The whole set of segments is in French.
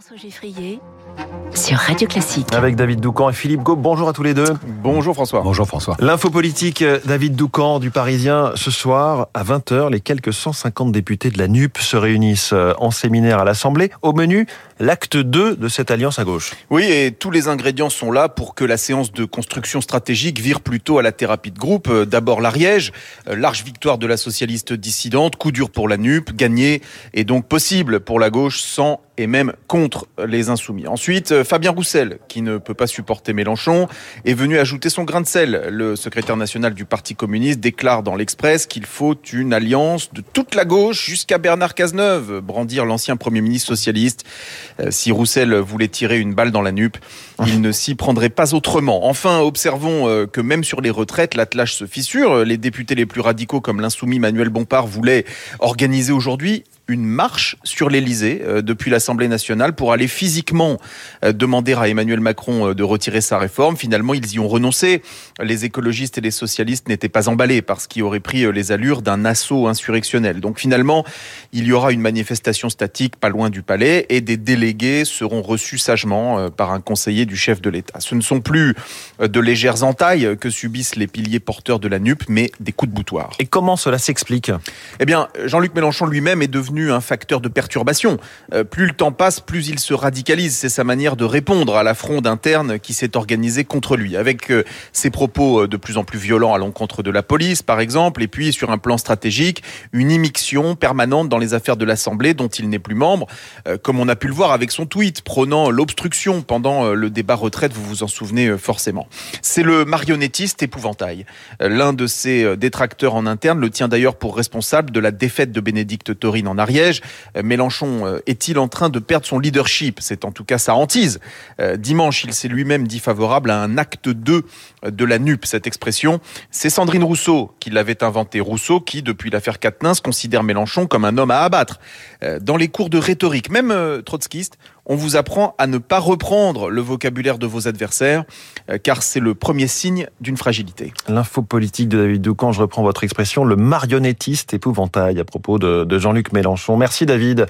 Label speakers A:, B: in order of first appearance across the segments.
A: François Geffrier sur Radio Classique.
B: Avec David Doucan et Philippe Gaube. Bonjour à tous les deux.
C: Bonjour François.
D: Bonjour François.
B: L'info politique, euh, David Doucan du Parisien. Ce soir, à 20h, les quelques 150 députés de la NUP se réunissent euh, en séminaire à l'Assemblée. Au menu, l'acte 2 de cette alliance à gauche.
C: Oui, et tous les ingrédients sont là pour que la séance de construction stratégique vire plutôt à la thérapie de groupe. Euh, d'abord l'Ariège, large victoire de la socialiste dissidente, coup dur pour la NUP, gagné et donc possible pour la gauche sans et même contre les insoumis. Ensuite, euh, Fabien Roussel, qui ne peut pas supporter Mélenchon, est venu ajouter son grain de sel. Le secrétaire national du Parti communiste déclare dans l'Express qu'il faut une alliance de toute la gauche jusqu'à Bernard Cazeneuve, brandir l'ancien Premier ministre socialiste. Euh, si Roussel voulait tirer une balle dans la nupe, il ne s'y prendrait pas autrement. Enfin, observons euh, que même sur les retraites, l'attelage se fissure. Les députés les plus radicaux, comme l'insoumis Manuel Bompard, voulaient organiser aujourd'hui une marche sur l'Elysée euh, depuis l'Assemblée nationale pour aller physiquement euh, demander à Emmanuel Macron euh, de retirer sa réforme. Finalement, ils y ont renoncé. Les écologistes et les socialistes n'étaient pas emballés parce qu'ils auraient pris les allures d'un assaut insurrectionnel. Donc finalement, il y aura une manifestation statique pas loin du palais et des délégués seront reçus sagement par un conseiller du chef de l'État. Ce ne sont plus de légères entailles que subissent les piliers porteurs de la NUP, mais des coups de boutoir.
B: Et comment cela s'explique?
C: Eh bien, Jean-Luc Mélenchon lui-même est devenu un facteur de perturbation. Euh, plus le temps passe, plus il se radicalise. C'est sa manière de répondre à la fronde interne qui s'est organisée contre lui, avec euh, ses propos euh, de plus en plus violents à l'encontre de la police, par exemple, et puis sur un plan stratégique, une immixtion permanente dans les affaires de l'Assemblée dont il n'est plus membre, comme on a pu le voir avec son tweet prônant l'obstruction pendant le débat retraite, vous vous en souvenez forcément. C'est le marionnettiste épouvantail. L'un de ses détracteurs en interne le tient d'ailleurs pour responsable de la défaite de Bénédicte Taurine en Euh, Mélenchon euh, est-il en train de perdre son leadership? C'est en tout cas sa hantise. Euh, dimanche, il s'est lui-même dit favorable à un acte 2 de la NUP. Cette expression, c'est Sandrine Rousseau qui l'avait inventé. Rousseau qui, depuis l'affaire Quatennens, considère Mélenchon comme un homme à abattre. Dans les cours de rhétorique, même trotskiste, on vous apprend à ne pas reprendre le vocabulaire de vos adversaires, euh, car c'est le premier signe d'une fragilité.
B: L'info politique de David Doucan, je reprends votre expression, le marionnettiste épouvantail à propos de, Jean-Luc Mélenchon. Merci David.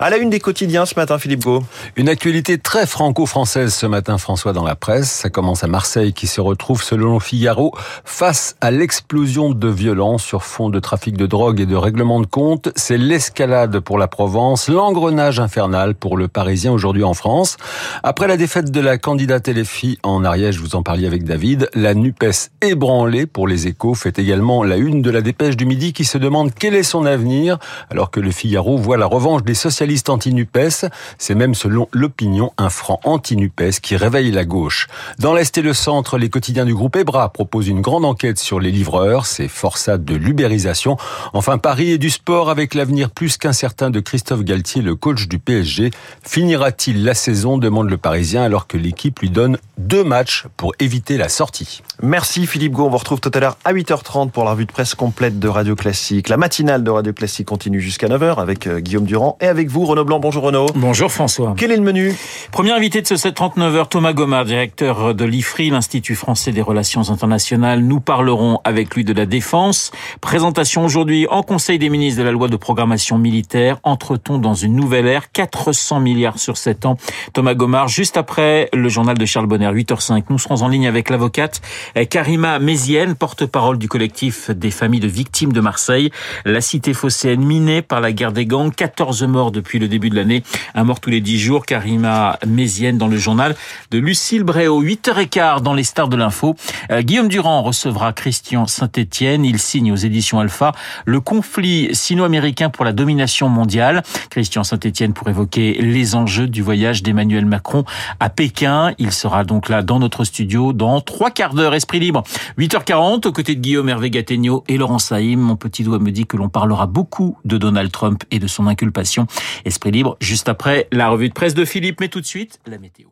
B: À la une des quotidiens ce matin, Philippe Gau.
D: Une actualité très franco-française ce matin, François, dans la presse. Ça commence à Marseille qui se retrouve, selon Figaro, face à l'explosion de violence sur fond de trafic de drogue et de règlement de compte. C'est l'escalade pour la Provence, l'engrenage infernal pour le Parisien aujourd'hui en France. Après la défaite de la candidate LFI en Ariège, vous en parliez avec David, la NUPES ébranlée pour les échos fait également la une de la dépêche du midi qui se demande quel est son avenir alors que le Figaro voit la revanche des socialistes anti-NUPES. C'est même selon l'opinion un franc anti-NUPES qui réveille la gauche. Dans l'Est et le Centre, les quotidiens du groupe EBRA proposent une grande enquête sur les livreurs, ces forçats de l'ubérisation. Enfin, Paris et du sport avec l'avenir plus qu'incertain de Christophe Galtier, le coach du PSG, finira t il la saison demande le Parisien alors que l'équipe lui donne deux matchs pour éviter la sortie.
B: Merci Philippe Gau. On vous retrouve tout à l'heure à 8h30 pour la revue de presse complète de Radio Classique. La matinale de Radio Classique continue jusqu'à 9h avec euh, Guillaume Durand et avec vous Renaud Blanc. Bonjour Renaud.
E: Bonjour François.
B: Quel est le menu?
E: Premier invité de ce 739h, Thomas Gomard, directeur de l'IFRI, l'Institut français des relations internationales. Nous parlerons avec lui de la défense. Présentation aujourd'hui en Conseil des ministres de la loi de programmation militaire. Entre-t-on dans une nouvelle ère 400 milliards sur 7 ans. Thomas Gomard, juste après le journal de Charles Bonner, 8h05. Nous serons en ligne avec l'avocate Karima Mézienne, porte-parole du collectif des familles de victimes de Marseille. La cité phocéenne minée par la guerre des gangs. 14 morts depuis le début de l'année. Un mort tous les 10 jours. Karima Mézienne dans le journal de Lucille Bréau. 8h15 dans les stars de l'info. Euh, Guillaume Durand recevra Christian Saint-Etienne. Il signe aux éditions Alpha le conflit sino-américain pour la domination mondiale. Christian Saint-Etienne pour évoquer les du voyage d'Emmanuel Macron à Pékin. Il sera donc là dans notre studio dans trois quarts d'heure. Esprit libre. 8h40 aux côtés de Guillaume Hervé Gattegno et Laurent Saïm. Mon petit doigt me dit que l'on parlera beaucoup de Donald Trump et de son inculpation. Esprit libre juste après la revue de presse de Philippe. Mais tout de suite, la météo.